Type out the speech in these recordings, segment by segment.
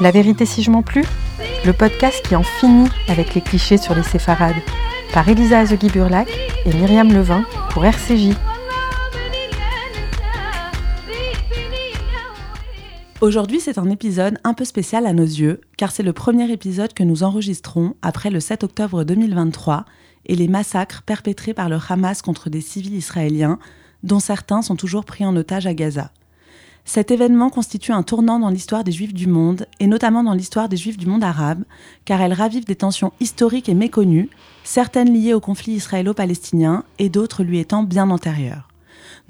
La vérité si je m'en plus Le podcast qui en finit avec les clichés sur les séfarades. Par Elisa Azegui-Burlac et Myriam Levin pour RCJ. Aujourd'hui, c'est un épisode un peu spécial à nos yeux, car c'est le premier épisode que nous enregistrons après le 7 octobre 2023 et les massacres perpétrés par le Hamas contre des civils israéliens, dont certains sont toujours pris en otage à Gaza. Cet événement constitue un tournant dans l'histoire des Juifs du monde, et notamment dans l'histoire des Juifs du monde arabe, car elle ravive des tensions historiques et méconnues, certaines liées au conflit israélo-palestinien et d'autres lui étant bien antérieures.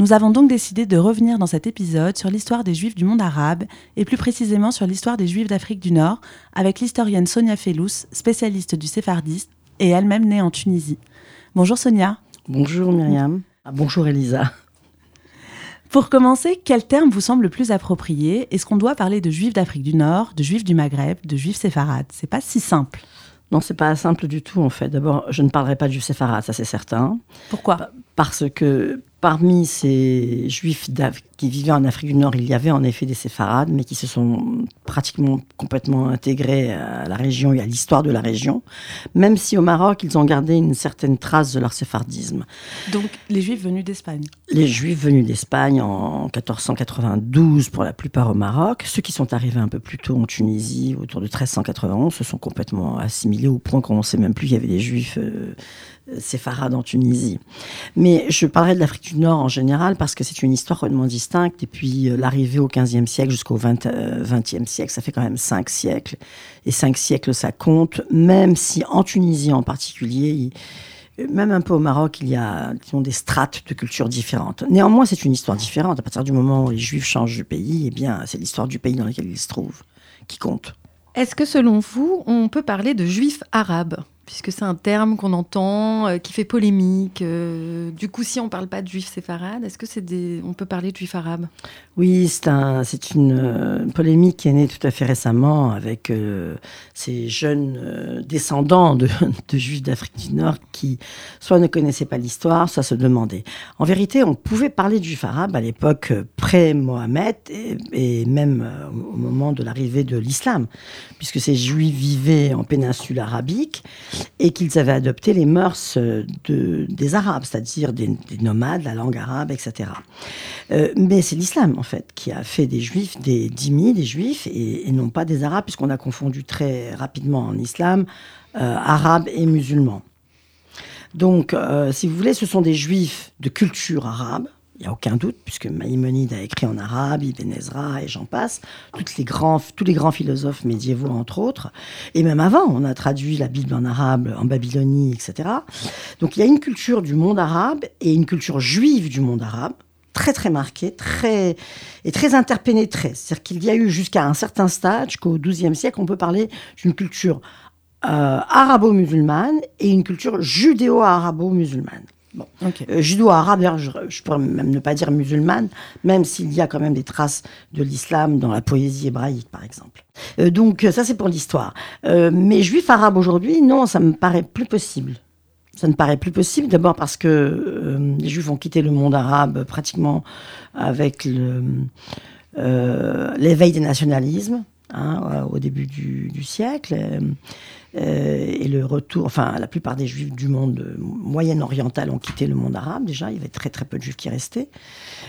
Nous avons donc décidé de revenir dans cet épisode sur l'histoire des Juifs du monde arabe, et plus précisément sur l'histoire des Juifs d'Afrique du Nord, avec l'historienne Sonia Fellous, spécialiste du séphardiste, et elle-même née en Tunisie. Bonjour Sonia. Bonjour Myriam. Ah, bonjour Elisa. Pour commencer, quel terme vous semble le plus approprié? Est-ce qu'on doit parler de juifs d'Afrique du Nord, de juifs du Maghreb, de juifs séfarades? C'est pas si simple. Non, c'est pas simple du tout en fait. D'abord, je ne parlerai pas de juifs séfarades, ça c'est certain. Pourquoi? Parce que Parmi ces juifs qui vivaient en Afrique du Nord, il y avait en effet des séfarades, mais qui se sont pratiquement complètement intégrés à la région et à l'histoire de la région, même si au Maroc, ils ont gardé une certaine trace de leur séphardisme. Donc les juifs venus d'Espagne Les juifs venus d'Espagne en 1492 pour la plupart au Maroc. Ceux qui sont arrivés un peu plus tôt en Tunisie, autour de 1391, se sont complètement assimilés au point qu'on ne sait même plus qu'il y avait des juifs euh, séfarades en Tunisie. Mais je parlerai de l'Afrique du Nord en général parce que c'est une histoire complètement distincte. Et puis euh, l'arrivée au XVe siècle jusqu'au XXe euh, siècle, ça fait quand même cinq siècles. Et cinq siècles, ça compte, même si en Tunisie en particulier, même un peu au Maroc, il y a des strates de cultures différentes. Néanmoins, c'est une histoire différente. À partir du moment où les Juifs changent de pays, eh bien, c'est l'histoire du pays dans lequel ils se trouvent qui compte. Est-ce que selon vous, on peut parler de Juifs arabes? Puisque c'est un terme qu'on entend, euh, qui fait polémique. Euh, du coup, si on ne parle pas de juifs séfarades, est-ce que c'est des... on peut parler de juifs arabes? Oui, c'est un, une, euh, polémique qui est née tout à fait récemment avec ces jeunes descendants de, juifs d'Afrique du Nord qui soit ne connaissaient pas l'histoire, soit se demandaient. En vérité, on pouvait parler de juifs arabes à l'époque pré-Mohammed et, et, même au moment de l'arrivée de l'islam, puisque ces juifs vivaient en péninsule arabique et qu'ils avaient adopté les mœurs euh, de, des Arabes, c'est-à-dire des, nomades, la langue arabe, etc. Euh, mais c'est l'islam, en fait, qui a fait des juifs des dhimmis, des juifs, et, non pas des arabes, puisqu'on a confondu très rapidement en islam euh, arabes et musulmans. Donc, si vous voulez, ce sont des juifs de culture arabe, il n'y a aucun doute, puisque Maïmonide a écrit en arabe, Ibn Ezra et j'en passe, les grands, tous les grands philosophes médiévaux, entre autres. Et même avant, on a traduit la Bible en arabe, en Babylonie, etc. Donc il y a une culture du monde arabe et une culture juive du monde arabe, très très marquée, très, et très interpénétrée. C'est-à-dire qu'il y a eu jusqu'à un certain stade, jusqu'au XIIe siècle, on peut parler d'une culture euh, arabo-musulmane et une culture judéo-arabo-musulmane. Bon. Euh, judo-arabe, je, je, pourrais même ne pas dire musulmane, même s'il y a quand même des traces de l'islam dans la poésie hébraïque, par exemple. Euh, donc ça, c'est pour l'histoire. Euh, mais juif arabe aujourd'hui, non, ça me paraît plus possible. Ça ne paraît plus possible, d'abord parce que les juifs ont quitté le monde arabe pratiquement avec l'éveil des nationalismes. Hein, au début du, siècle. Euh, et le retour, enfin, la plupart des juifs du monde moyen-oriental ont quitté le monde arabe déjà. Il y avait très très peu de juifs qui restaient.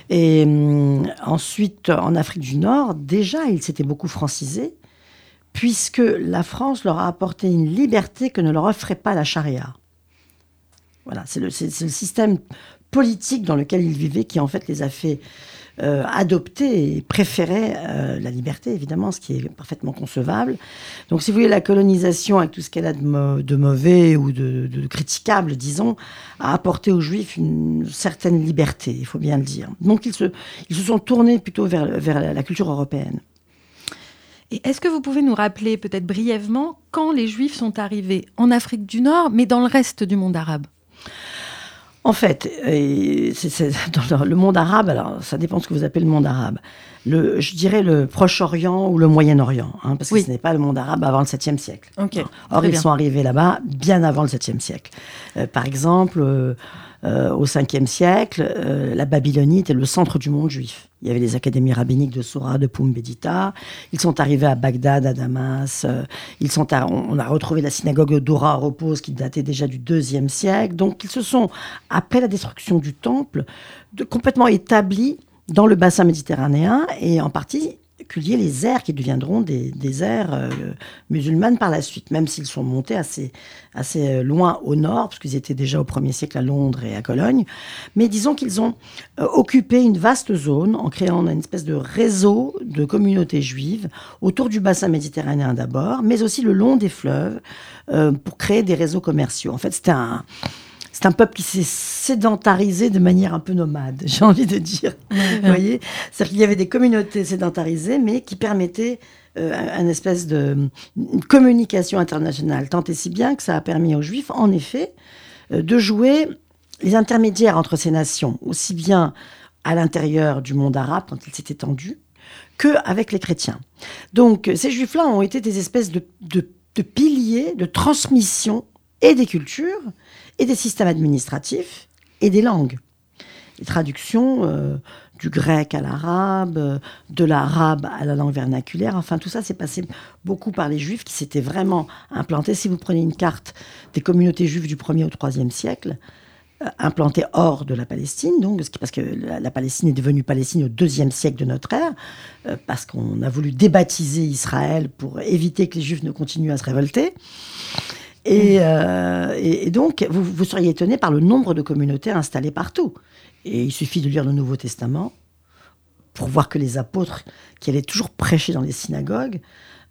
Et hum, ensuite, en Afrique du Nord, déjà, ils s'étaient beaucoup francisés, puisque la France leur a apporté une liberté que ne leur offrait pas la charia. Voilà, c'est le, système politique dans lequel ils vivaient qui en fait les a fait euh, adopter et préférer euh, la liberté, évidemment, ce qui est parfaitement concevable. Donc, si vous voulez, la colonisation, avec tout ce qu'elle a de, mauvais ou de, critiquable, disons, a apporté aux Juifs une certaine liberté, il faut bien le dire. Donc, ils se, ils se sont tournés plutôt vers, vers la culture européenne. Et est-ce que vous pouvez nous rappeler, peut-être brièvement, quand les Juifs sont arrivés? En Afrique du Nord, mais dans le reste du monde arabe? En fait, dans le monde arabe, alors ça dépend de ce que vous appelez le monde arabe. Le, je dirais le Proche-Orient ou le Moyen-Orient, hein, parce que ce n'est pas le monde arabe avant le 7e siècle. Okay, Or, ils sont arrivés là-bas bien avant le 7e siècle. Euh, par exemple, euh, euh, au 5e siècle, la Babylonie était le centre du monde juif. Il y avait les académies rabbiniques de Sora, de Pumbedita. Ils sont arrivés à Bagdad, à Damas. Euh, on a retrouvé la synagogue d'Ora repose qui datait déjà du 2e siècle. Donc ils se sont, après la destruction du temple, de, complètement établis dans le bassin méditerranéen et en partie les aires qui deviendront des, des aires euh, musulmanes par la suite, même s'ils sont montés assez, assez euh, loin au nord, parce qu'ils étaient déjà au 1er siècle à Londres et à Cologne. Mais disons qu'ils ont euh, occupé une vaste zone en créant une espèce de réseau de communautés juives autour du bassin méditerranéen d'abord, mais aussi le long des fleuves, pour créer des réseaux commerciaux. En fait, c'était un c'est un peuple qui s'est sédentarisé de manière un peu nomade, j'ai envie de dire. Vous voyez C'est-à-dire qu'il y avait des communautés sédentarisées, mais qui permettaient euh, une espèce de communication internationale, tant et si bien que ça a permis aux Juifs, en effet, euh, de jouer les intermédiaires entre ces nations, aussi bien à l'intérieur du monde arabe, quand il s'est étendu, qu'avec les chrétiens. Donc ces Juifs-là ont été des espèces de, de piliers de transmission et des cultures et des systèmes administratifs et des langues. Les traductions euh, du grec à l'arabe, de l'arabe à la langue vernaculaire, enfin tout ça s'est passé beaucoup par les juifs qui s'étaient vraiment implantés. Si vous prenez une carte des communautés juives du 1er au 3e siècle, euh, implantées hors de la Palestine, donc, parce que la, Palestine est devenue Palestine au 2e siècle de notre ère, euh, parce qu'on a voulu débaptiser Israël pour éviter que les juifs ne continuent à se révolter. Euh, et, donc, vous, vous seriez étonné par le nombre de communautés installées partout. Et il suffit de lire le Nouveau Testament pour voir que les apôtres qui allaient toujours prêcher dans les synagogues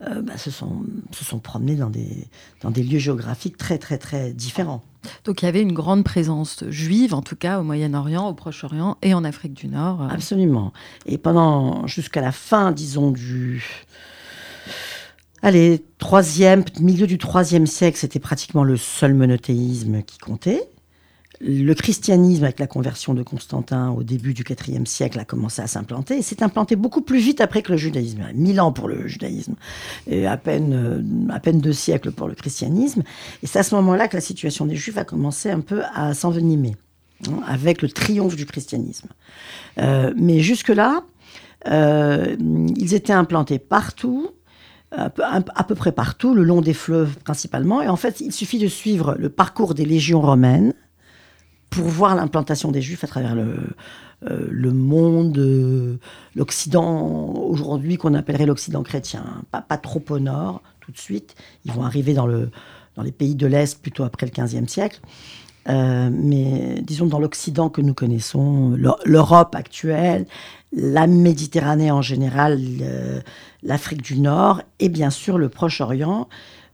euh, bah, se, sont, se sont promenés dans des, dans des lieux géographiques très, très, très différents. Donc il y avait une grande présence juive, en tout cas au Moyen-Orient, au Proche-Orient et en Afrique du Nord. Absolument. Et pendant, jusqu'à la fin, disons, du Allez, troisième, milieu du troisième siècle, c'était pratiquement le seul monothéisme qui comptait. Le christianisme, avec la conversion de Constantin au début du IVe siècle, a commencé à s'implanter. Et s'est implanté beaucoup plus vite après que le judaïsme. Mille ans pour le judaïsme, et à peine, euh, à peine deux siècles pour le christianisme. Et c'est à ce moment-là que la situation des juifs a commencé un peu à s'envenimer, hein, avec le triomphe du christianisme. Euh, mais jusque-là, euh, ils étaient implantés partout à peu, près partout, le long des fleuves principalement. Et en fait, il suffit de suivre le parcours des légions romaines pour voir l'implantation des Juifs à travers le, euh, monde, euh, l'Occident aujourd'hui qu'on appellerait l'Occident chrétien. Pas, trop au nord tout de suite. Ils vont arriver dans, le, dans les pays de l'Est plutôt après le XVe siècle. Euh, mais disons dans l'Occident que nous connaissons, l'Europe actuelle, la Méditerranée en général, l'Afrique du Nord et bien sûr le Proche-Orient.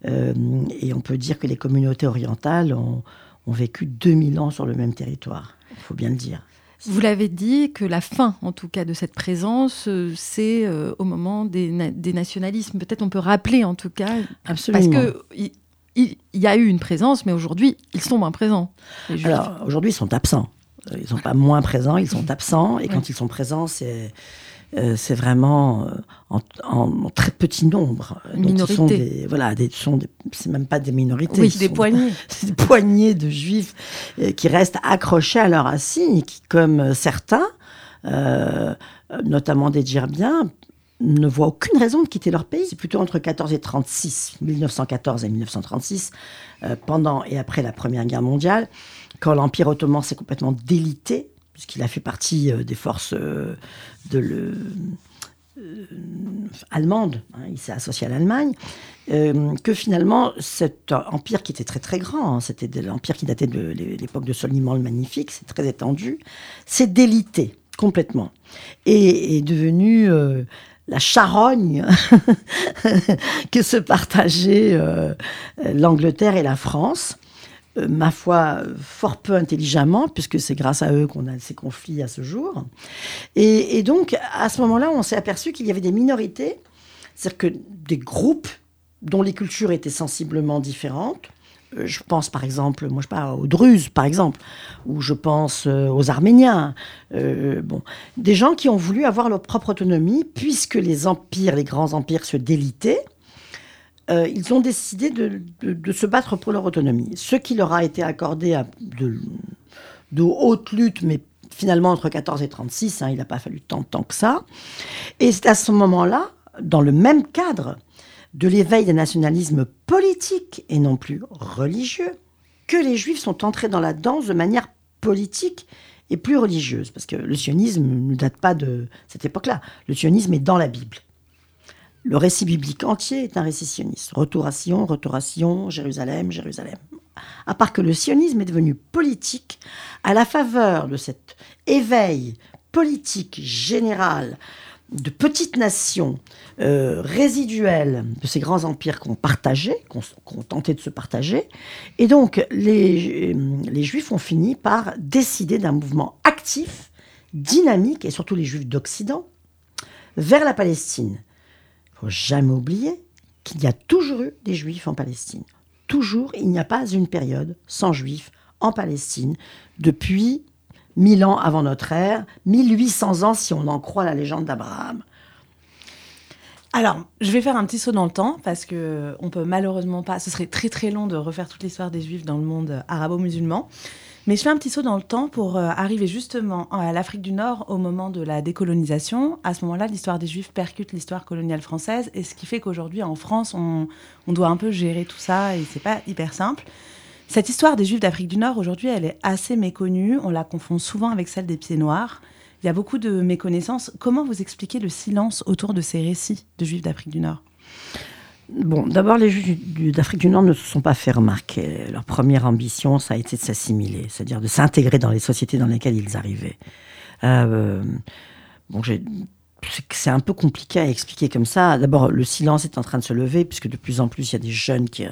Euh, et on peut dire que les communautés orientales ont, vécu 2000 ans sur le même territoire, il faut bien le dire. Vous l'avez dit que la fin, en tout cas, de cette présence, euh, c'est au moment des, des nationalismes. Peut-être on peut rappeler, en tout cas, Absolument. parce que il, y a eu une présence, mais aujourd'hui, ils sont moins présents. Alors, aujourd'hui, ils sont absents. Ils ne sont pas moins présents, ils sont absents. Et quand ils sont présents, c'est. Euh, c'est vraiment euh, en, très petit nombre. Minorité. Des, voilà, des, c'est même pas des minorités. Oui, des poignées. des poignées de juifs euh, qui restent accrochés à leur racines et qui, comme certains, notamment des Djerbiens, ne voient aucune raison de quitter leur pays. C'est plutôt entre 14 et 36, 1914 et 1936, euh, pendant et après la Première Guerre mondiale, quand l'Empire ottoman s'est complètement délité, puisqu'il a fait partie euh, des forces euh, de le, allemande, hein, il s'est associé à l'Allemagne, que finalement cet empire qui était très très grand, hein, c'était l'empire qui datait de l'époque de Soliman le Magnifique, c'est très étendu, s'est délité complètement et est devenu la charogne que se partageaient euh, l'Angleterre et la France. Euh, ma foi, fort peu intelligemment, puisque c'est grâce à eux qu'on a ces conflits à ce jour. Et, donc, à ce moment-là, on s'est aperçu qu'il y avait des minorités, c'est-à-dire que des groupes dont les cultures étaient sensiblement différentes, euh, je pense par exemple, moi je parle aux Druzes par exemple, ou je pense euh, aux Arméniens, bon, des gens qui ont voulu avoir leur propre autonomie puisque les empires, les grands empires se délitaient. Ils ont décidé de, se battre pour leur autonomie. Ce qui leur a été accordé de, de haute lutte, mais finalement entre 14 et 36, hein, il n'a pas fallu tant de temps que ça. Et c'est à ce moment-là, dans le même cadre de l'éveil des nationalismes politiques et non plus religieux, que les juifs sont entrés dans la danse de manière politique et plus religieuse. Parce que le sionisme ne date pas de cette époque-là. Le sionisme est dans la Bible. Le récit biblique entier est un récit sioniste. Retour à Sion, retour à Sion, Jérusalem, Jérusalem. À part que le sionisme est devenu politique à la faveur de cet éveil politique général de petites nations euh, résiduelles de ces grands empires qu'on partageait, qu'on tentait de se partager. Et donc, les, les Juifs ont fini par décider d'un mouvement actif, dynamique, et surtout les Juifs d'Occident, vers la Palestine. Faut jamais oublier qu'il y a toujours eu des Juifs en Palestine. Toujours, il n'y a pas une période sans Juifs en Palestine depuis 1000 ans avant notre ère, 1800 ans si on en croit la légende d'Abraham. Alors, je vais faire un petit saut dans le temps parce que on peut malheureusement pas. Ce serait très très long de refaire toute l'histoire des Juifs dans le monde arabo-musulman. Mais je fais un petit saut dans le temps pour euh, arriver justement à l'Afrique du Nord au moment de la décolonisation. À ce moment-là, l'histoire des Juifs percute l'histoire coloniale française, et ce qui fait qu'aujourd'hui en France, on, on, doit un peu gérer tout ça, et c'est pas hyper simple. Cette histoire des Juifs d'Afrique du Nord, aujourd'hui, elle est assez méconnue. On la confond souvent avec celle des Pieds Noirs. Il y a beaucoup de méconnaissances. Comment vous expliquez le silence autour de ces récits de Juifs d'Afrique du Nord? Bon, d'abord, les Juifs d'Afrique du Nord ne se sont pas fait remarquer. Leur première ambition, ça a été de s'assimiler, c'est-à-dire de s'intégrer dans les sociétés dans lesquelles ils arrivaient. Euh, bon, c'est un peu compliqué à expliquer comme ça. D'abord, le silence est en train de se lever, puisque de plus en plus, il y a des jeunes qui, euh,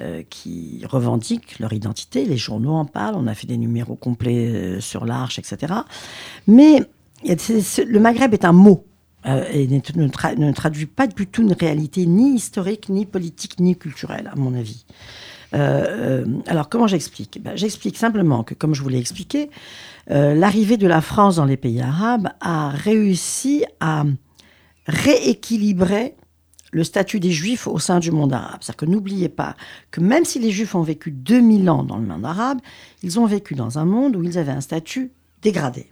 euh, revendiquent leur identité. Les journaux en parlent, on a fait des numéros complets sur l'Arche, etc. Mais le Maghreb est un mot. Euh, et ne, traduit pas du tout une réalité ni historique, ni politique, ni culturelle, à mon avis. alors, comment j'explique? Ben, J'explique simplement que, comme je vous l'ai expliqué, l'arrivée de la France dans les pays arabes a réussi à rééquilibrer le statut des juifs au sein du monde arabe. C'est-à-dire que n'oubliez pas que même si les juifs ont vécu 2000 ans dans le monde arabe, ils ont vécu dans un monde où ils avaient un statut dégradé.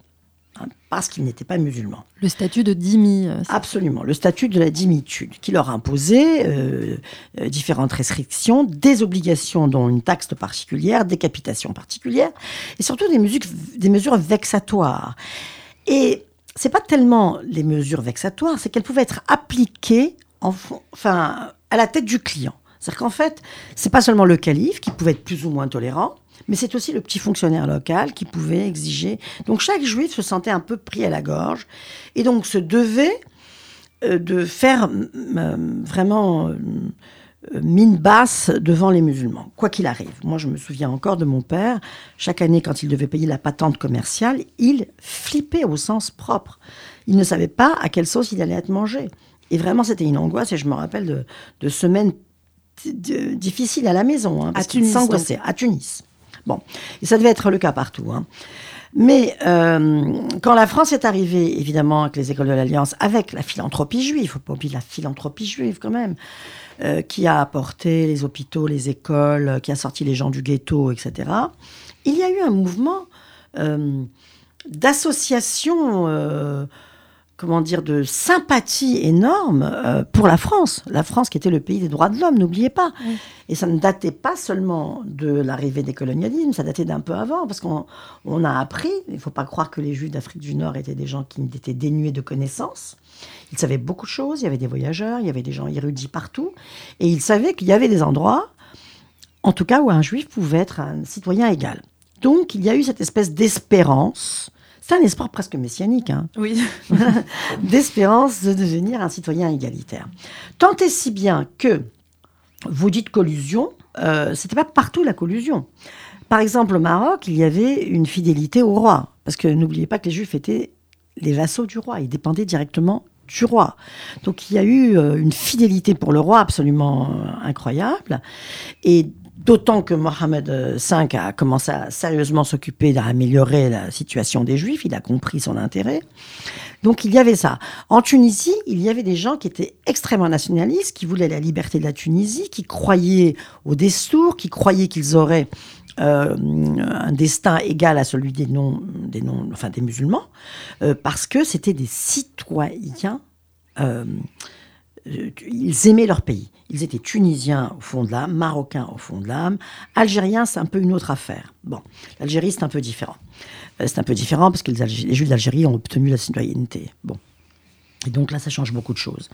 Hein, parce qu'ils n'étaient pas musulmans. Le statut de dhimmi. Euh, Absolument, le statut de la dhimmitude, qui leur imposait euh, euh, différentes restrictions, des obligations dont une taxe particulière, décapitation particulière, et surtout des, des mesures vexatoires. Et c'est pas tellement les mesures vexatoires, c'est qu'elles pouvaient être appliquées enfin, à la tête du client. C'est-à-dire qu'en fait, c'est pas seulement le calife qui pouvait être plus ou moins tolérant, mais c'est aussi le petit fonctionnaire local qui pouvait exiger. Donc chaque juif se sentait un peu pris à la gorge et donc se devait euh, de faire euh, vraiment euh, mine basse devant les musulmans, quoi qu'il arrive. Moi, je me souviens encore de mon père. Chaque année, quand il devait payer la patente commerciale, il flippait au sens propre. Il ne savait pas à quelle sauce il allait être mangé. Et vraiment, c'était une angoisse. Et je me rappelle de, semaines difficiles à la maison. Hein, Tunis. À Tunis. Bon. Et ça devait être le cas partout. Hein. Mais euh, quand la France est arrivée, évidemment, avec les écoles de l'Alliance, avec la philanthropie juive, il faut pas oublier la philanthropie juive quand même, euh, qui a apporté les hôpitaux, les écoles, qui a sorti les gens du ghetto, etc. Il y a eu un mouvement euh, d'association comment dire, de sympathie énorme euh, pour la France. La France qui était le pays des droits de l'homme, n'oubliez pas. Et ça ne datait pas seulement de l'arrivée des colonialismes, ça datait d'un peu avant, parce qu'on on a appris, il ne faut pas croire que les Juifs d'Afrique du Nord étaient des gens qui étaient dénués de connaissances. Ils savaient beaucoup de choses, il y avait des voyageurs, il y avait des gens érudits partout, et ils savaient qu'il y avait des endroits, en tout cas, où un Juif pouvait être un citoyen égal. Donc, il y a eu cette espèce d'espérance c'est un espoir presque messianique, hein. oui. d'espérance de devenir un citoyen égalitaire. Tant et si bien que vous dites collusion, euh, c'était pas partout la collusion. Par exemple, au Maroc, il y avait une fidélité au roi, parce que n'oubliez pas que les Juifs étaient les vassaux du roi, ils dépendaient directement du roi. Donc il y a eu euh, une fidélité pour le roi absolument euh, incroyable. Et D'autant que Mohamed V a commencé à sérieusement s'occuper d'améliorer la situation des Juifs, il a compris son intérêt. Donc il y avait ça. En Tunisie, il y avait des gens qui étaient extrêmement nationalistes, qui voulaient la liberté de la Tunisie, qui croyaient au destour, qui croyaient qu'ils auraient euh, un destin égal à celui des non, des non, enfin des musulmans, euh, parce que c'était des citoyens. Euh, ils aimaient leur pays. Ils étaient tunisiens au fond de l'âme, marocains au fond de l'âme, algériens, c'est un peu une autre affaire. Bon, l'Algérie, c'est un peu différent. c'est un peu différent parce que les, les Juifs d'Algérie ont obtenu la citoyenneté. Bon. Et donc là, ça change beaucoup de choses.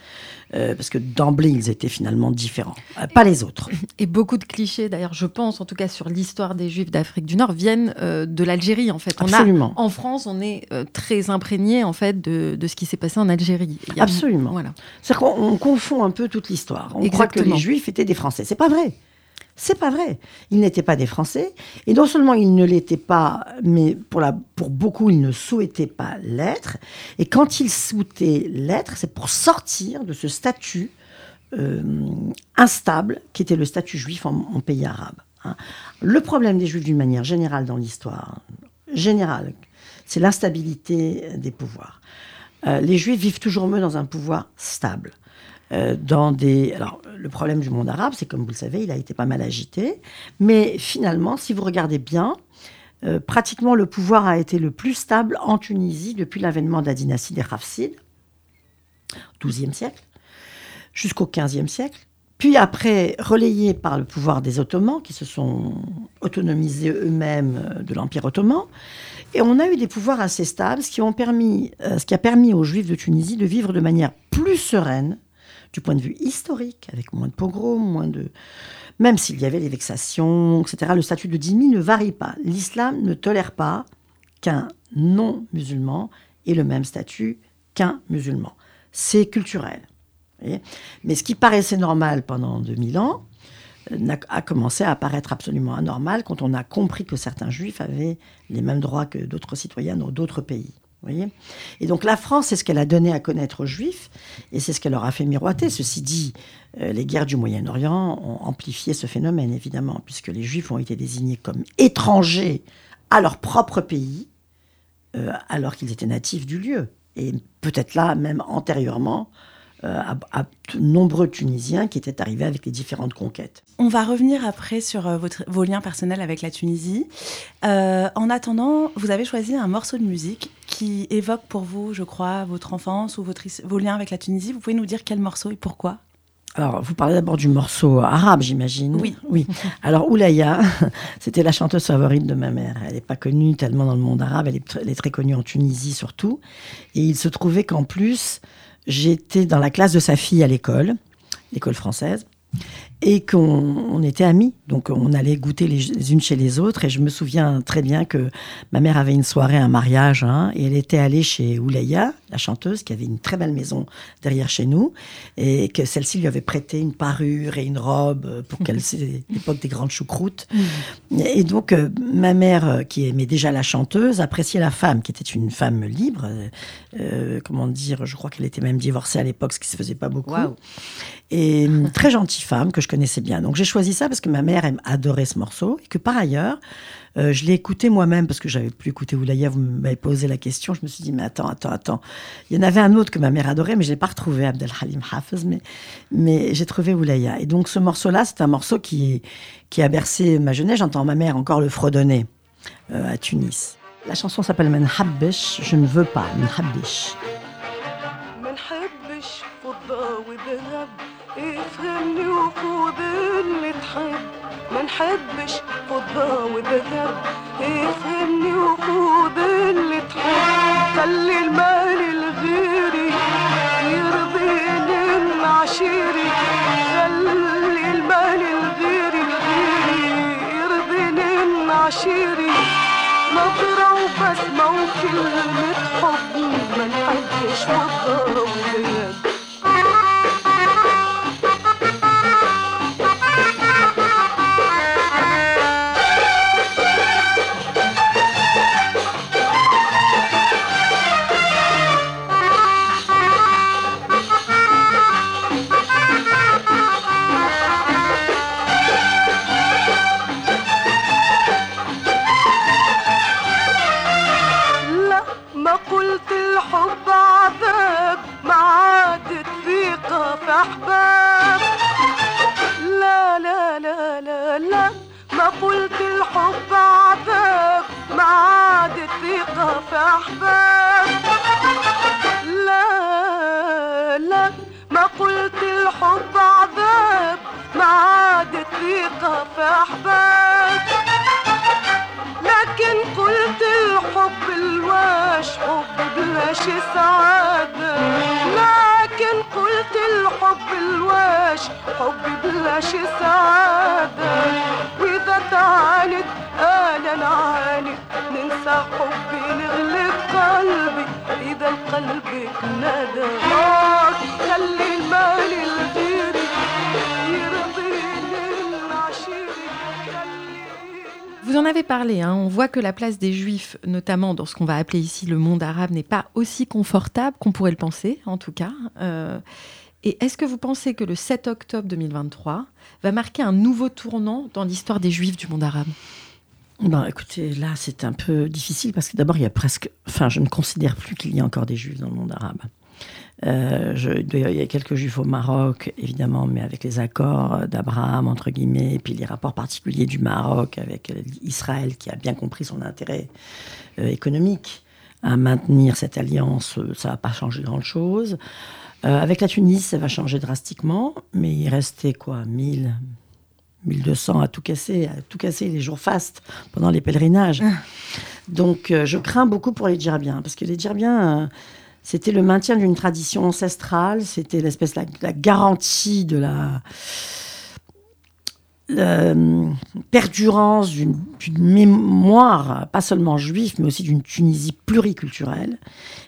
Euh, parce que d'emblée, ils étaient finalement différents. Euh, pas les autres. Et beaucoup de clichés, d'ailleurs, je pense, en tout cas sur l'histoire des Juifs d'Afrique du Nord, viennent euh, de l'Algérie, en fait. On Absolument. A, en France, on est très imprégné, en fait, de, de ce qui s'est passé en Algérie. Absolument. Voilà. C'est-à-dire qu'on confond un peu toute l'histoire. On croit que les Juifs étaient des Français. C'est pas vrai. C'est pas vrai. Ils n'étaient pas des Français. Et non seulement ils ne l'étaient pas, mais pour, beaucoup, ils ne souhaitaient pas l'être. Et quand ils souhaitaient l'être, c'est pour sortir de ce statut euh, instable qui était le statut juif en, pays arabe. Hein. Le problème des juifs d'une manière générale dans l'histoire, générale, c'est l'instabilité des pouvoirs. Euh, les juifs vivent toujours mieux dans un pouvoir stable. Euh, dans des. Alors, le problème du monde arabe, c'est comme vous le savez, il a été pas mal agité. Mais finalement, si vous regardez bien, euh, pratiquement le pouvoir a été le plus stable en Tunisie depuis l'avènement de la dynastie des Rafsides, 12e siècle, jusqu'au 15e siècle. Puis après, relayé par le pouvoir des Ottomans, qui se sont autonomisés eux-mêmes euh, de l'Empire ottoman. Et on a eu des pouvoirs assez stables, qui, ont permis, ce qui a permis aux Juifs de Tunisie de vivre de manière plus sereine du point de vue historique, avec moins de pogroms, moins de... Même s'il y avait des vexations, etc., le statut de dhimmi ne varie pas. L'islam ne tolère pas qu'un non-musulman ait le même statut qu'un musulman. C'est culturel. Mais ce qui paraissait normal pendant 2000 ans euh, a commencé à apparaître absolument anormal quand on a compris que certains juifs avaient les mêmes droits que d'autres citoyens dans d'autres pays et donc la France, c'est ce qu'elle a donné à connaître aux Juifs, et c'est ce qu'elle leur a fait miroiter. Ceci dit, euh, les guerres du Moyen-Orient ont amplifié ce phénomène, évidemment, puisque les Juifs ont été désignés comme étrangers à leur propre pays, euh, alors qu'ils étaient natifs du lieu. Et peut-être là, même antérieurement, euh, à, de nombreux Tunisiens qui étaient arrivés avec les différentes conquêtes. On va revenir après sur vos liens personnels avec la Tunisie. En attendant, vous avez choisi un morceau de musique qui évoque pour vous, je crois, votre enfance ou votre, vos liens avec la Tunisie. Vous pouvez nous dire quel morceau et pourquoi? Alors, vous parlez d'abord du morceau arabe, j'imagine. Oui. Oui. Alors, Oulaya, c'était la chanteuse favorite de ma mère. Elle n'est pas connue tellement dans le monde arabe, elle est, elle est, très connue en Tunisie surtout. Et il se trouvait qu'en plus, j'étais dans la classe de sa fille à l'école, l'école française et qu'on était amis. Donc on allait goûter les, unes chez les autres. Et je me souviens très bien que ma mère avait une soirée, un mariage, hein, et elle était allée chez Oulaya, la chanteuse, qui avait une très belle maison derrière chez nous, et que celle-ci lui avait prêté une parure et une robe pour qu'elle, c'est l'époque des grandes choucroutes. Mmh. Et donc euh, ma mère, euh, qui aimait déjà la chanteuse, appréciait la femme, qui était une femme libre. Euh, comment dire Je crois qu'elle était même divorcée à l'époque, ce qui se faisait pas beaucoup. Et une très gentille femme que je connaissais bien. Donc j'ai choisi ça parce que ma mère aime adorer ce morceau et que par ailleurs, euh, je l'ai écouté moi-même parce que j'avais plus écouté Oulaya, vous m'avez posé la question. Je me suis dit, mais attends, attends, attends. Il y en avait un autre que ma mère adorait, mais je l'ai pas retrouvé, Abdelhalim Hafez, mais, mais j'ai trouvé Oulaya. Et donc ce morceau-là, c'est un morceau qui, a bercé ma jeunesse. J'entends ma mère encore le fredonner euh, à Tunis. La chanson s'appelle Menhabbish, je ne veux pas. افهمني وخد اللي تحب ما نحبش فضة وذهب. افهمني وخد اللي تحب. خلي المال الغيري يرضيني المعشيري خلي المال الغيري يرضيني المعشيري نظرة وبسمة وكلمة حب. ما نحبش فضة وذهب. Que la place des Juifs, notamment dans ce qu'on va appeler ici le monde arabe, n'est pas aussi confortable qu'on pourrait le penser, en tout cas. Euh, et est-ce que vous pensez que le 7 octobre 2023 va marquer un nouveau tournant dans l'histoire des Juifs du monde arabe? Bon, écoutez, là, c'est un peu difficile parce que d'abord, il y a presque. Enfin, je ne considère plus qu'il y a encore des juifs dans le monde arabe. Euh, je- il y a quelques juifs au Maroc, évidemment, mais avec les accords d'Abraham, entre guillemets, et puis les rapports particuliers du Maroc avec Israël, qui a bien compris son intérêt euh, économique à maintenir cette alliance, euh, ça va pas changer grand-chose. Euh, avec la Tunisie, ça va changer drastiquement, mais il restait quoi 1000, 1200 à tout casser, à tout casser les jours fastes pendant les pèlerinages. Donc, euh, je crains beaucoup pour les Djerbiens, parce que les Djerbiens, c'était le maintien d'une tradition ancestrale, c'était l'espèce, la, la garantie de la, euh, perdurance d'une d'une mémoire, pas seulement juive, mais aussi d'une Tunisie pluriculturelle.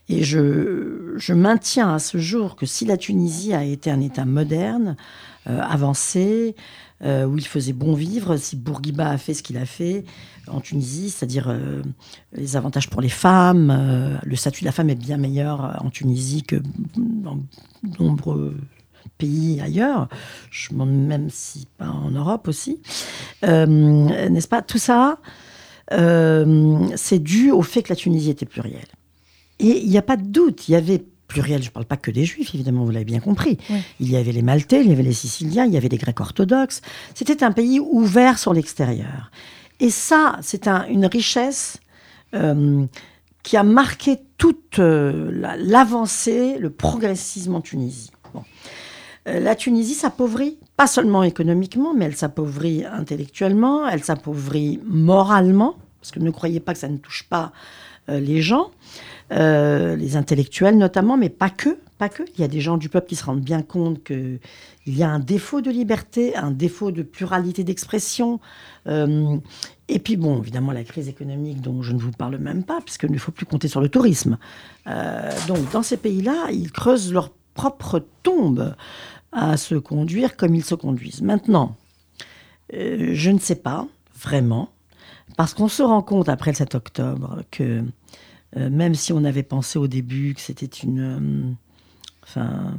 Et je, je maintiens à ce jour que si la Tunisie a été un État moderne, euh, avancé, euh, où il faisait bon vivre, si Bourguiba a fait ce qu'il a fait en Tunisie, c'est-à-dire euh, les avantages pour les femmes, euh, le statut de la femme est bien meilleur en Tunisie que dans nombreux pays ailleurs, je m'en même si pas en Europe aussi, n'est-ce pas? Tout ça, c'est dû au fait que la Tunisie était plurielle. Et il n'y a pas de doute, il y avait pluriel, je ne parle pas que des juifs, évidemment, vous l'avez bien compris. Oui. Il y avait les Maltais, il y avait les Siciliens, il y avait les Grecs orthodoxes. C'était un pays ouvert sur l'extérieur. Et ça, c'est un- une richesse euh, qui a marqué toute euh, la- l'avancée, le progressisme en Tunisie. Bon. Euh, la Tunisie s'appauvrit, pas seulement économiquement, mais elle s'appauvrit intellectuellement, elle s'appauvrit moralement, parce que ne croyez pas que ça ne touche pas les gens, euh, les intellectuels notamment, mais pas que, pas que. Il y a des gens du peuple qui se rendent bien compte qu'il y a un défaut de liberté, un défaut de pluralité d'expression. euh, et puis bon, évidemment, la crise économique dont je ne vous parle même pas, puisqu'il ne faut plus compter sur le tourisme. Euh, donc dans ces pays-là, ils creusent leur propre tombe à se conduire comme ils se conduisent. Maintenant, je ne sais pas vraiment, parce qu'on se rend compte après le 7 octobre que euh, même si on avait pensé au début que c'était une, euh,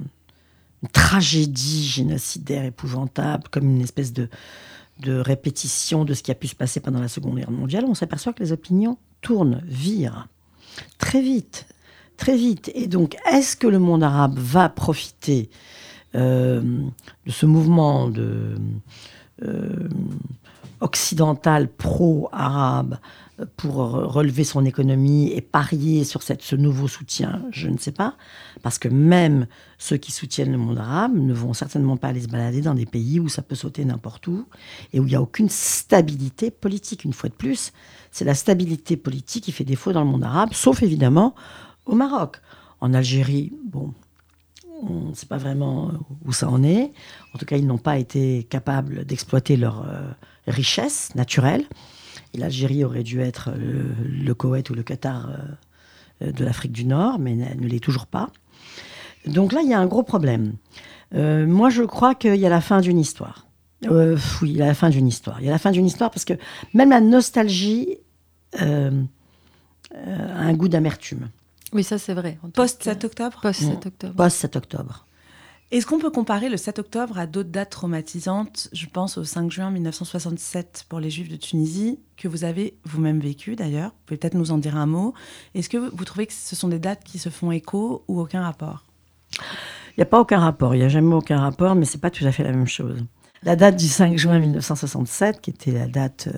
tragédie génocidaire épouvantable, comme une espèce de, répétition de ce qui a pu se passer pendant la Seconde Guerre mondiale, on s'aperçoit que les opinions tournent, virent très vite, très vite. Et donc, est-ce que le monde arabe va profiter euh, de ce mouvement de, occidental pro-arabe pour re- relever son économie et parier sur cette, ce nouveau soutien Je ne sais pas. Parce que même ceux qui soutiennent le monde arabe ne vont certainement pas aller se balader dans des pays où ça peut sauter n'importe où et où il n'y a aucune stabilité politique. Une fois de plus, c'est la stabilité politique qui fait défaut dans le monde arabe, sauf évidemment au Maroc. En Algérie, bon, on ne sait pas vraiment où ça en est. En tout cas, ils n'ont pas été capables d'exploiter leur euh, richesse naturelle. Et l'Algérie aurait dû être le, le Koweït ou le Qatar euh, de l'Afrique du Nord, mais ne, ne l'est toujours pas. Donc là, il y a un gros problème. Euh, moi, je crois qu'il y a la fin d'une histoire. Euh, oui, il y a la fin d'une histoire. Il y a la fin d'une histoire parce que même la nostalgie euh, euh, a un goût d'amertume. Oui, ça c'est vrai. Post cas. 7 octobre? Post Mm. 7 octobre. Post 7 octobre. Est-ce qu'on peut comparer le 7 octobre à d'autres dates traumatisantes? Je pense au 5 juin 1967 pour les Juifs de Tunisie, que vous avez vous-même vécu d'ailleurs. Vous pouvez peut-être nous en dire un mot. Est-ce que vous trouvez que ce sont des dates qui se font écho ou aucun rapport? Il n'y a pas aucun rapport, il n'y a jamais aucun rapport, mais c'est pas tout à fait la même chose. La date du 5 juin 1967, qui était la date euh,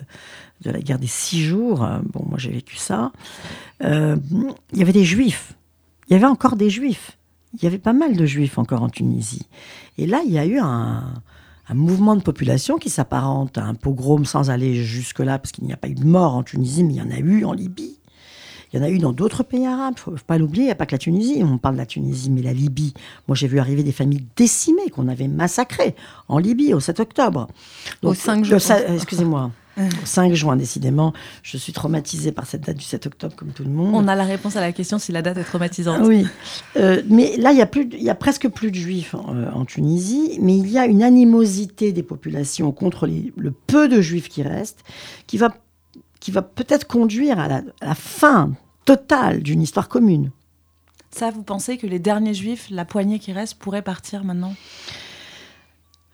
de la guerre des six jours, euh, bon, moi j'ai vécu ça, euh, il y avait des juifs. Il y avait encore des juifs. Il y avait pas mal de juifs encore en Tunisie. Et là, il y a eu un, un mouvement de population qui s'apparente à un pogrom sans aller jusque-là, parce qu'il n'y a pas eu de mort en Tunisie, mais il y en a eu en Libye. Il y en a eu dans d'autres pays arabes, faut faut pas l'oublier, il n'y a pas que la Tunisie. On parle de la Tunisie, mais la Libye. Moi, j'ai vu arriver des familles décimées qu'on avait massacrées en Libye au 7 octobre. Au 5 le juin. Excusez-moi. Au 5 juin, décidément. Je suis traumatisée par cette date du 7 octobre, comme tout le monde. On a la réponse à la question si la date est traumatisante. Oui, Euh, mais là, il y, a plus il y a presque plus de juifs en, euh, en Tunisie, mais il y a une animosité des populations contre les- le peu de juifs qui restent, qui va, qui va peut-être conduire à la, à la fin totale d'une histoire commune. Ça, vous pensez que les derniers juifs, la poignée qui reste, pourraient partir maintenant?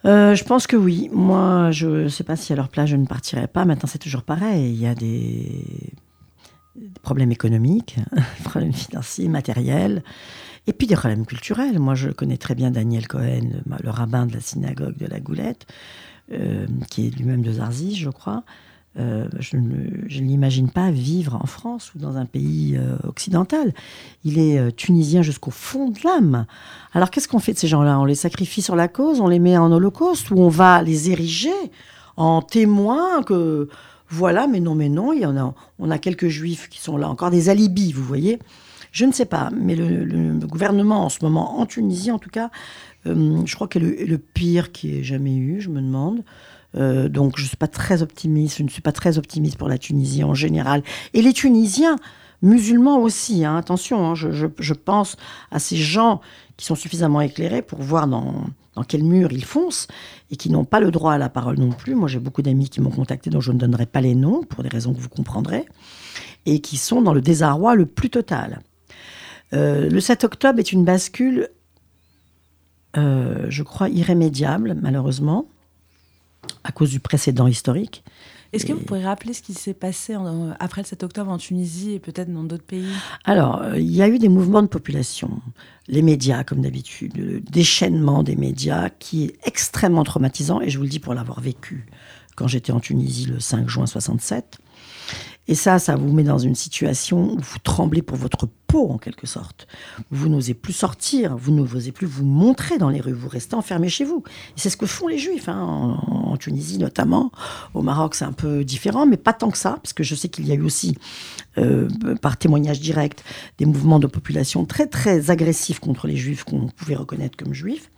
Euh, je pense que oui. Moi, je ne sais pas si à leur place je ne partirais pas. Maintenant, c'est toujours pareil. Il y a des, problèmes économiques, des problèmes financiers, matériels, et puis des problèmes culturels. Moi, je connais très bien Daniel Cohen, le rabbin de la synagogue de la Goulette, euh, qui est lui-même de Zarzis, je crois. Euh, je ne, l'imagine pas vivre en France ou dans un pays euh, occidental. Il est euh, tunisien jusqu'au fond de l'âme. Alors qu'est-ce qu'on fait de ces gens-là? On les sacrifie sur la cause, on les met en holocauste ou on va les ériger en témoins que voilà, mais non, mais non, il y en a, on a quelques juifs qui sont là, encore des alibis, vous voyez? Je ne sais pas, mais le, gouvernement en ce moment, en Tunisie en tout cas, je crois que le, le pire qui ait jamais eu, je me demande. Euh, donc je ne suis pas très optimiste, je ne suis pas très optimiste pour la Tunisie en général. Et les Tunisiens, musulmans aussi, hein, attention, hein, je, pense à ces gens qui sont suffisamment éclairés pour voir dans, dans quel mur ils foncent et qui n'ont pas le droit à la parole non plus. Moi j'ai beaucoup d'amis qui m'ont contacté dont je ne donnerai pas les noms pour des raisons que vous comprendrez et qui sont dans le désarroi le plus total. Euh, le 7 octobre est une bascule, euh, je crois, irrémédiable, malheureusement, à cause du précédent historique. Est-ce que vous pourriez rappeler ce qui s'est passé en- après le 7 octobre en Tunisie et peut-être dans d'autres pays? Alors, euh, il y a eu des mouvements de population, les médias, comme d'habitude, le déchaînement des médias qui est extrêmement traumatisant, et je vous le dis pour l'avoir vécu quand j'étais en Tunisie le 5 juin 67. Et ça, ça vous met dans une situation où vous tremblez pour votre peau, en quelque sorte. Vous n'osez plus sortir, vous n'osez plus vous montrer dans les rues, vous restez enfermé chez vous. Et c'est ce que font les Juifs, hein, en, Tunisie notamment. Au Maroc, c'est un peu différent, mais pas tant que ça, parce que je sais qu'il y a eu aussi, euh, par témoignage direct, des mouvements de population très, très agressifs contre les Juifs qu'on pouvait reconnaître comme Juifs.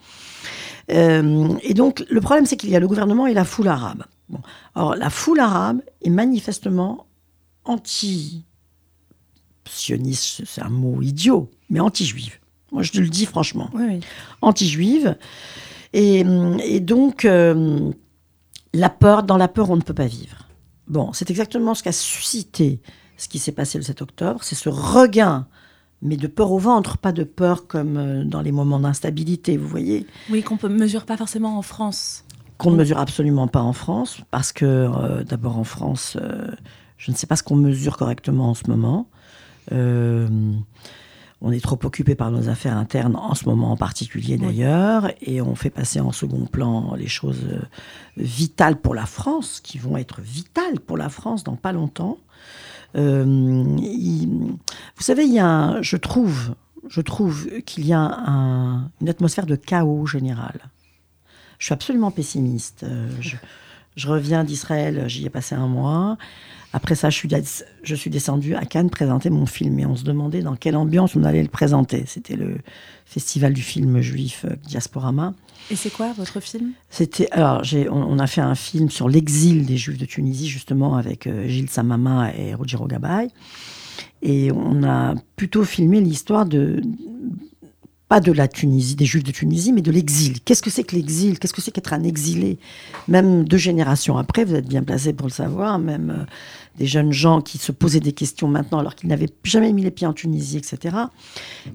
Euh, et donc, le problème, c'est qu'il y a le gouvernement et la foule arabe. Alors, la foule arabe est manifestement anti-sioniste, c'est un mot idiot, mais anti-juive. Moi, je te le dis franchement Oui, oui. anti-juive. Et, et donc, euh, la peur, dans la peur, on ne peut pas vivre. Bon, c'est exactement ce qu'a suscité ce qui s'est passé le 7 octobre. C'est ce regain, mais de peur au ventre, pas de peur comme euh, dans les moments d'instabilité, vous voyez, Oui, qu'on ne mesure pas forcément en France. qu'on ne mesure absolument pas en France, parce que euh, d'abord en France, euh, je ne sais pas ce qu'on mesure correctement en ce moment. Euh, on est trop occupé par nos affaires internes en ce moment en particulier Oui. d'ailleurs, et on fait passer en second plan les choses euh, vitales pour la France, qui vont être vitales pour la France dans pas longtemps. Euh, il- vous savez, il y a, un- je trouve, je trouve qu'il y a un- une atmosphère de chaos général. Je suis absolument pessimiste. Euh, Je, je reviens d'Israël, j'y ai passé un mois. Après ça, je suis, je suis descendue à Cannes présenter mon film et on se demandait dans quelle ambiance on allait le présenter. C'était le festival du film juif euh, Diasporama. Et c'est quoi votre film? C'était alors on, on a fait un film sur l'exil des Juifs de Tunisie justement avec euh, Gilles Samama et Ruggiero Gabay et on a plutôt filmé l'histoire de pas de la Tunisie, des Juifs de Tunisie, mais de l'exil. Qu'est-ce que c'est que l'exil? Qu'est-ce que c'est qu'être un exilé? Même deux générations après, vous êtes bien placé pour le savoir, même euh, des jeunes gens qui se posaient des questions maintenant alors qu'ils n'avaient jamais mis les pieds en Tunisie, etc.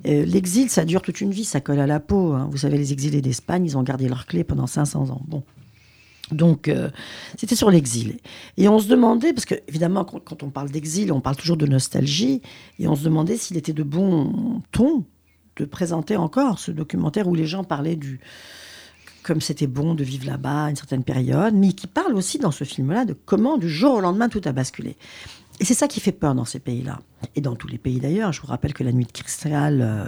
Euh, l'exil, ça dure toute une vie, ça colle à la peau. hein. Vous savez, les exilés d'Espagne, ils ont gardé leurs clés pendant 500 ans. Bon. Donc, euh, c'était sur l'exil. Et on se demandait, parce que évidemment, quand on parle d'exil, on parle toujours de nostalgie, et on se demandait s'il était de bon ton de présenter encore ce documentaire où les gens parlaient du comme c'était bon de vivre là-bas une certaine période, mais qui parle aussi dans ce film-là de comment du jour au lendemain tout a basculé. Et c'est ça qui fait peur dans ces pays-là, et dans tous les pays d'ailleurs. Je vous rappelle que la nuit de cristal euh,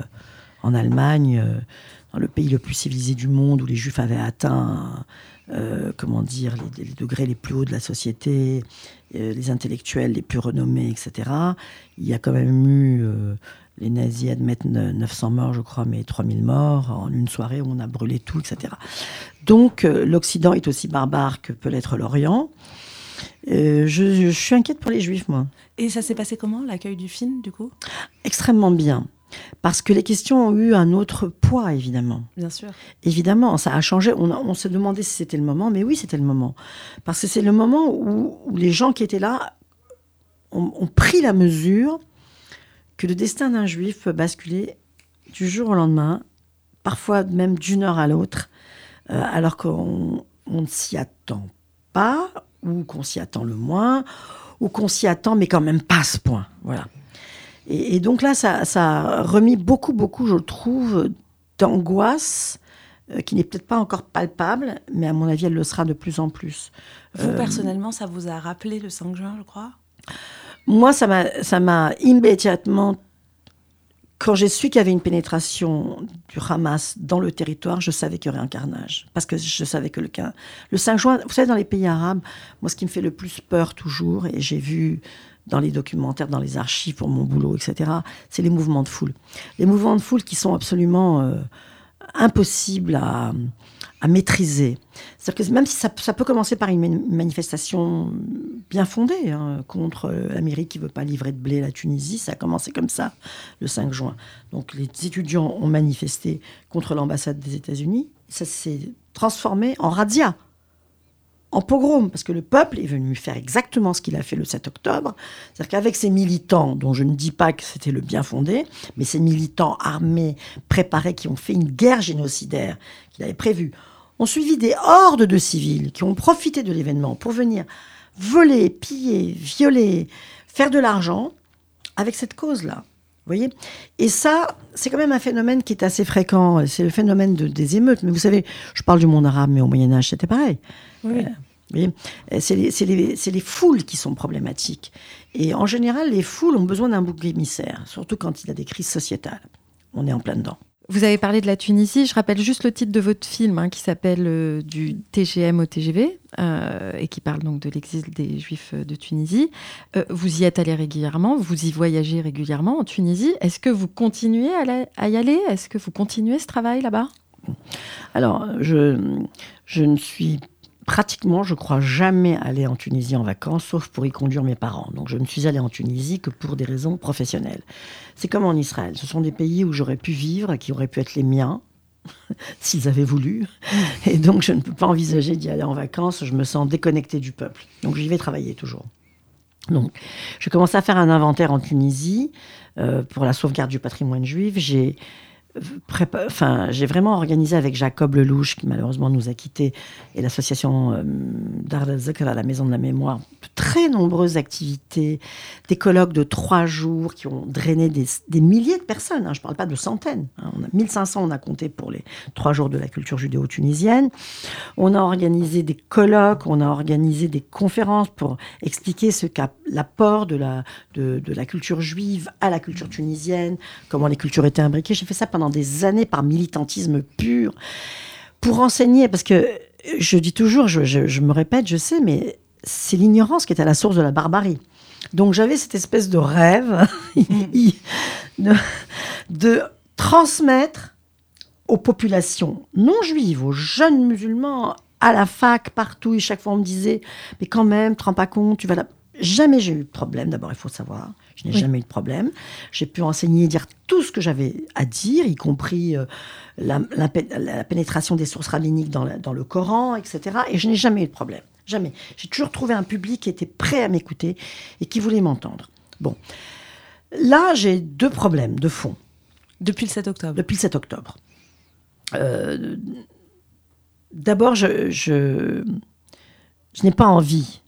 en Allemagne, euh, dans le pays le plus civilisé du monde, où les Juifs avaient atteint, euh, comment dire, les, degrés les plus hauts de la société, les intellectuels les plus renommés, etc. Il y a quand même eu, euh, les nazis admettent ne- 900 morts, je crois, mais 3000 morts en une soirée où on a brûlé tout, etc. Donc euh, l'Occident est aussi barbare que peut l'être l'Orient. Euh, je, je suis inquiète pour les Juifs, moi. Et ça s'est passé comment, l'accueil du film, du coup? Extrêmement bien. Parce que les questions ont eu un autre poids, évidemment. Bien sûr. Évidemment, ça a changé. On, on s'est demandé si c'était le moment, mais oui, c'était le moment. Parce que c'est le moment où, où les gens qui étaient là ont, ont pris la mesure que le destin d'un juif peut basculer du jour au lendemain, parfois même d'une heure à l'autre, euh, alors qu'on on ne s'y attend pas, ou qu'on s'y attend le moins, ou qu'on s'y attend, mais quand même pas à ce point. Voilà. Et, et donc là, ça, ça a remis beaucoup, beaucoup, je trouve, d'angoisse, euh, qui n'est peut-être pas encore palpable, mais à mon avis, elle le sera de plus en plus. Vous, Euh, personnellement, ça vous a rappelé le 5 juin, je crois? Moi, ça m'a, immédiatement, quand j'ai su qu'il y avait une pénétration du Hamas dans le territoire, je savais qu'il y aurait un carnage. Parce que je savais que le 5 juin, vous savez, dans les pays arabes, moi, ce qui me fait le plus peur toujours, et j'ai vu dans les documentaires, dans les archives pour mon boulot, etc., c'est les mouvements de foule. Les mouvements de foule qui sont absolument euh, impossibles à, à maîtriser. C'est-à-dire que même si ça, peut commencer par une mani- manifestation bien fondée hein, contre euh, l'Amérique qui veut pas livrer de blé à la Tunisie, ça a commencé comme ça le 5 juin. Donc les étudiants ont manifesté contre l'ambassade des États-Unis. Ça s'est transformé en razzia, en pogrom, parce que le peuple est venu faire exactement ce qu'il a fait le 7 octobre. C'est-à-dire qu'avec ces militants, dont je ne dis pas que c'était le bien fondé, mais ces militants armés, préparés, qui ont fait une guerre génocidaire qu'il avait prévue, ont suivi des hordes de civils qui ont profité de l'événement pour venir voler, piller, violer, faire de l'argent avec cette cause-là. Vous voyez Et ça, c'est quand même un phénomène qui est assez fréquent. C'est le phénomène de- des émeutes. Mais vous savez, je parle du monde arabe, mais au Moyen-Âge, c'était pareil. Oui. Vous voyez Euh, C'est les, les foules qui sont problématiques. Et en général, les foules ont besoin d'un bouc émissaire, surtout quand il y a des crises sociétales. On est en plein dedans. Vous avez parlé de la Tunisie. Je rappelle juste le titre de votre film hein, qui s'appelle euh, Du TGM au TGV euh, et qui parle donc de l'exil des Juifs euh, de Tunisie. Vous y êtes allé régulièrement, vous y voyagez régulièrement en Tunisie. Est-ce que vous continuez à, à y aller? Est-ce que vous continuez ce travail là-bas? Alors, je, je ne suis pratiquement, je crois, jamais allée en Tunisie en vacances, sauf pour y conduire mes parents. Donc, je ne suis allée en Tunisie que pour des raisons professionnelles. C'est comme en Israël. Ce sont des pays où j'aurais pu vivre, qui auraient pu être les miens, s'ils avaient voulu. Et donc, je ne peux pas envisager d'y aller en vacances. Je me sens déconnectée du peuple. Donc, j'y vais travailler toujours. Donc, je commence à faire un inventaire en Tunisie euh, pour la sauvegarde du patrimoine juif. J'ai enfin, j'ai vraiment organisé avec Jacob Lelouch, qui malheureusement nous a quittés, et l'association euh, à la Maison de la Mémoire, de très nombreuses activités, des colloques de trois jours qui ont drainé des, milliers de personnes. hein, je ne parle pas de centaines. hein, on a 1500, on a compté pour les trois jours de la culture judéo-tunisienne. On a organisé des colloques, on a organisé des conférences pour expliquer ce qu'a l'apport de la, de la culture juive à la culture tunisienne, comment les cultures étaient imbriquées. J'ai fait ça pendant des années par militantisme pur pour enseigner, parce que je dis toujours, je, je- je me répète, je sais, mais c'est l'ignorance qui est à la source de la barbarie. Donc j'avais cette espèce de rêve de, de transmettre aux populations non juives, aux jeunes musulmans, à la fac, partout, et chaque fois on me disait, mais quand même, te rends pas compte, tu vas là. Jamais j'ai eu de problème. D'abord, il faut savoir, je n'ai Oui. jamais eu de problème. J'ai pu enseigner et dire tout ce que j'avais à dire, y compris euh, la, la pé- la pénétration des sources rabbiniques dans, la- dans le Coran, etc. Et je n'ai jamais eu de problème. Jamais. J'ai toujours trouvé un public qui était prêt à m'écouter et qui voulait m'entendre. Bon. Là, j'ai deux problèmes de fond Depuis le 7 octobre. depuis le 7 octobre. Euh, D'abord, je, je, je n'ai pas envie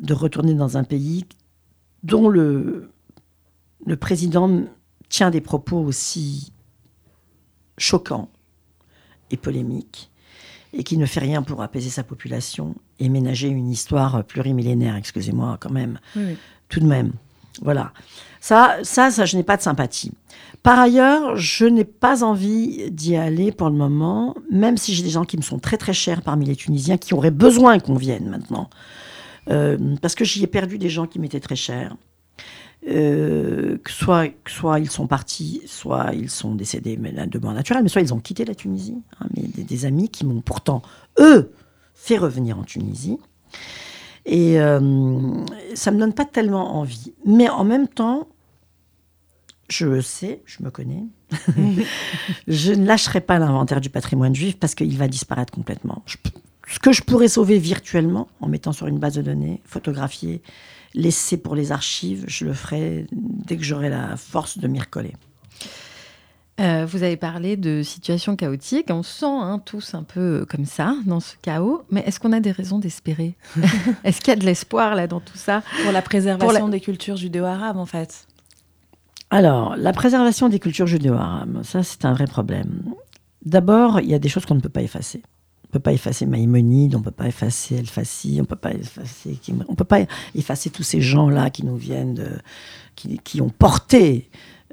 de retourner dans un pays dont le, le président tient des propos aussi choquants et polémiques et qui ne fait rien pour apaiser sa population et ménager une histoire plurimillénaire, excusez-moi quand même Oui, tout de même. Voilà. Ça, ça, ça, je n'ai pas de sympathie. Par ailleurs, je n'ai pas envie d'y aller pour le moment, même si j'ai des gens qui me sont très très chers parmi les Tunisiens qui auraient besoin qu'on vienne maintenant. Euh, parce que j'y ai perdu des gens qui m'étaient très chers. Euh, que soit, que soit ils sont partis, soit ils sont décédés mais de mort naturelle, mais soit ils ont quitté la Tunisie. hein, mais des, des amis qui m'ont pourtant, eux, fait revenir en Tunisie. Et euh, ça me donne pas tellement envie. Mais en même temps, je sais, je me connais, je ne lâcherai pas l'inventaire du patrimoine juif parce qu'il va disparaître complètement. Je ce que je pourrais sauver virtuellement, en mettant sur une base de données, photographier, laisser pour les archives, je le ferai dès que j'aurai la force de m'y recoller. Euh, vous avez parlé de situation chaotique. On se sent hein, tous un peu comme ça, dans ce chaos. Mais est-ce qu'on a des raisons d'espérer Est-ce qu'il y a de l'espoir là dans tout ça? Pour la préservation Pour la- des cultures judéo-arabes, en fait. Alors, la préservation des cultures judéo-arabes, ça c'est un vrai problème. D'abord, il y a des choses qu'on ne peut pas effacer. On peut pas effacer Maïmonide, on peut pas effacer El Fassi, on peut pas effacer, on peut pas effacer tous ces gens-là qui nous viennent, qui, ont porté,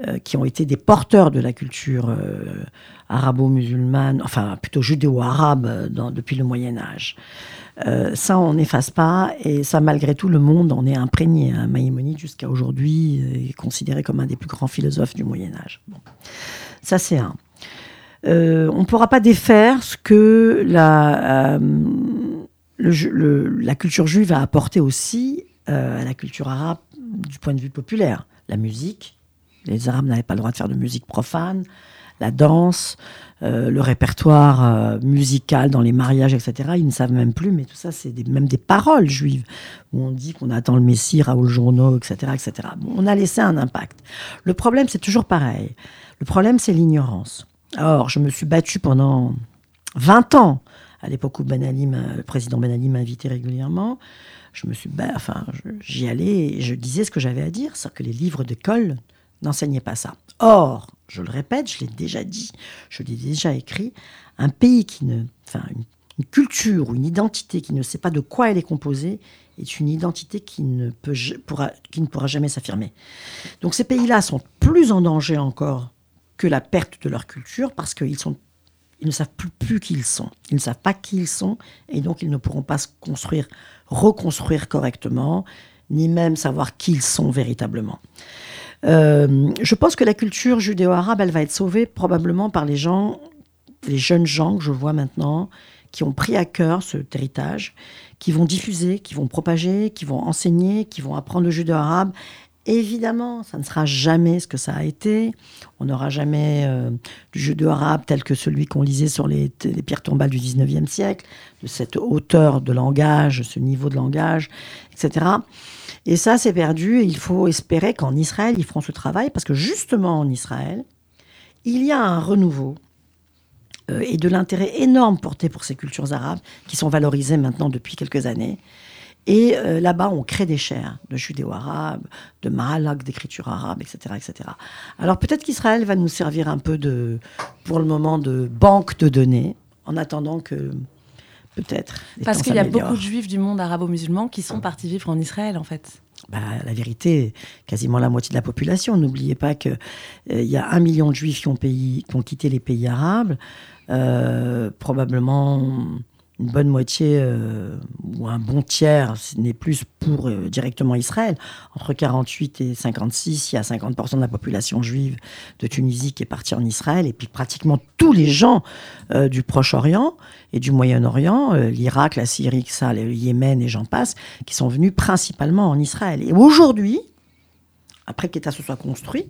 euh, qui ont été des porteurs de la culture euh, arabo-musulmane, enfin plutôt judéo-arabe euh, depuis le Moyen Âge. Ça, on n'efface pas, et ça, malgré tout, le monde en est imprégné. Hein. Maïmonide, jusqu'à aujourd'hui, est considéré comme un des plus grands philosophes du Moyen Âge. Ça, c'est un. Euh, on ne pourra pas défaire ce que la, euh, la culture juive a apporté aussi euh, à la culture arabe du point de vue populaire. La musique, les Arabes n'avaient pas le droit de faire de musique profane, la danse, le répertoire musical dans les mariages, etc. Ils ne savent même plus, mais tout ça, c'est des- même des paroles juives, où on dit qu'on attend le Messie, Raoul Journeau, etc. etc. On a laissé un impact. Le problème, c'est toujours pareil. Le problème, c'est l'ignorance. Or, je me suis battue pendant 20 ans, à l'époque où Ben Ali le président Ben Ali m'invitait régulièrement. Je me suis, enfin, j'y allais et je disais ce que j'avais à dire, c'est que les livres d'école n'enseignaient pas ça. Or, je le répète, je l'ai déjà dit, je l'ai déjà écrit, un pays qui ne, enfin, une, une culture ou une identité qui ne sait pas de quoi elle est composée est une identité qui ne peut, pourra, qui ne pourra jamais s'affirmer. Donc ces pays-là sont plus en danger encore que la perte de leur culture parce qu'ils sont ils ne savent plus, plus qui ils sont. Ils ne savent pas qui ils sont et donc ils ne pourront pas se construire, reconstruire correctement, ni même savoir qui ils sont véritablement. Euh, je pense que la culture judéo-arabe, elle va être sauvée probablement par les gens, les jeunes gens que je vois maintenant, qui ont pris à cœur cet héritage, qui vont diffuser, qui vont propager, qui vont enseigner, qui vont apprendre le judéo-arabe. Évidemment, ça ne sera jamais ce que ça a été. On n'aura jamais euh, du judéo-arabe tel que celui qu'on lisait sur les, pierres tombales du 19e siècle, de cette hauteur de langage, ce niveau de langage, etc. Et ça, c'est perdu. Il faut espérer qu'en Israël, ils feront ce travail, parce que justement en Israël, il y a un renouveau euh, et de l'intérêt énorme porté pour ces cultures arabes, qui sont valorisées maintenant depuis quelques années. Et euh, là-bas, on crée des chaires de judéo-arabe, de mahalak, d'écriture arabe, etc., etc. Alors peut-être qu'Israël va nous servir un peu de, pour le moment, de banque de données, en attendant que peut-être. Parce qu'il y a beaucoup de juifs du monde arabo-musulman qui sont partis vivre en Israël, en fait. Bah, la vérité, quasiment la moitié de la population. N'oubliez pas qu'il y a un million de juifs qui ont, pays- qui ont quitté les pays arabes. Euh, probablement une bonne moitié euh, ou un bon tiers, n'est plus pour euh, directement Israël. Entre 48 et 56, il y a 50% de la population juive de Tunisie qui est partie en Israël, et puis pratiquement tous les gens euh, du Proche-Orient et du Moyen-Orient, l'Irak, la Syrie, ça, le Yémen et j'en passe, qui sont venus principalement en Israël. Et aujourd'hui, après qu'État se soit construit,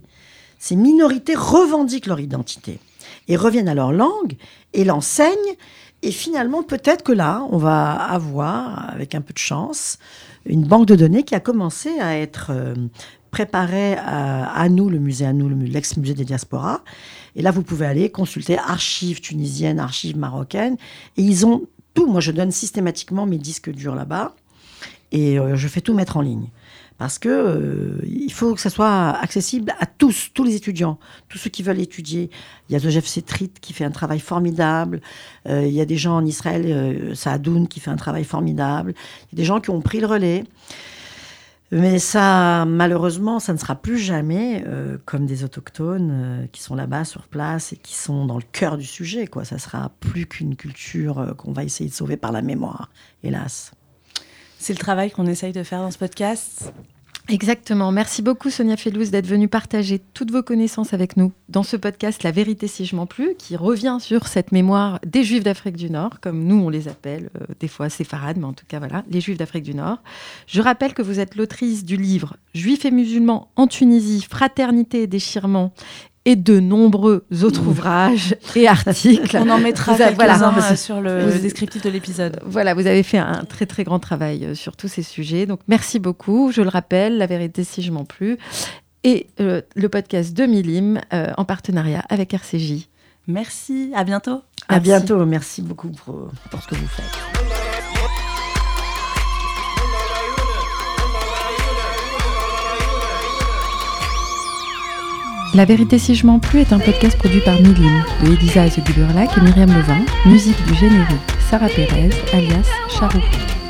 ces minorités revendiquent leur identité et reviennent à leur langue et l'enseignent. Et finalement, peut-être que là, on va avoir, avec un peu de chance, une banque de données qui a commencé à être euh, préparée à, nous, le musée à nous, le mu- l'ex-musée des diasporas. Et là, vous pouvez aller consulter archives tunisiennes, archives marocaines. Et ils ont tout. Moi, je donne systématiquement mes disques durs là-bas. Et euh, je fais tout mettre en ligne. Parce que euh, il faut que ça soit accessible à tous, tous les étudiants, tous ceux qui veulent étudier. Il y a Joseph Setrit qui fait un travail formidable. Euh, il y a des gens en Israël, euh, Saadoun qui fait un travail formidable. Il y a des gens qui ont pris le relais. Mais ça, malheureusement, ça ne sera plus jamais euh, comme des autochtones qui sont là-bas sur place et qui sont dans le cœur du sujet. Quoi. Ça sera plus qu'une culture qu'on va essayer de sauver par la mémoire, hélas. C'est le travail qu'on essaye de faire dans ce podcast. Exactement. Merci beaucoup Sonia Fellouz d'être venue partager toutes vos connaissances avec nous dans ce podcast La vérité si je m'en plus, qui revient sur cette mémoire des Juifs d'Afrique du Nord, comme nous on les appelle, euh, des fois séfarades, mais en tout cas voilà, les Juifs d'Afrique du Nord. Je rappelle que vous êtes l'autrice du livre Juifs et musulmans en Tunisie, fraternité et déchirement et de nombreux autres ouvrages et articles. On en mettra quelques-uns voilà. euh, sur le, Vous- descriptif de l'épisode. Voilà, vous avez fait un très très grand travail euh, sur tous ces sujets. Donc merci beaucoup. Je le rappelle, la vérité si je m'en plus. Et euh, le podcast de Milim euh, en partenariat avec RCJ. Merci, à bientôt. À Merci. bientôt. Merci beaucoup pour, pour ce que vous faites. La vérité si je m'en plus est un podcast produit par Milim de Elisa Azeguburlac et Myriam Levin. Musique du générique Sarah Pérez alias Charouk.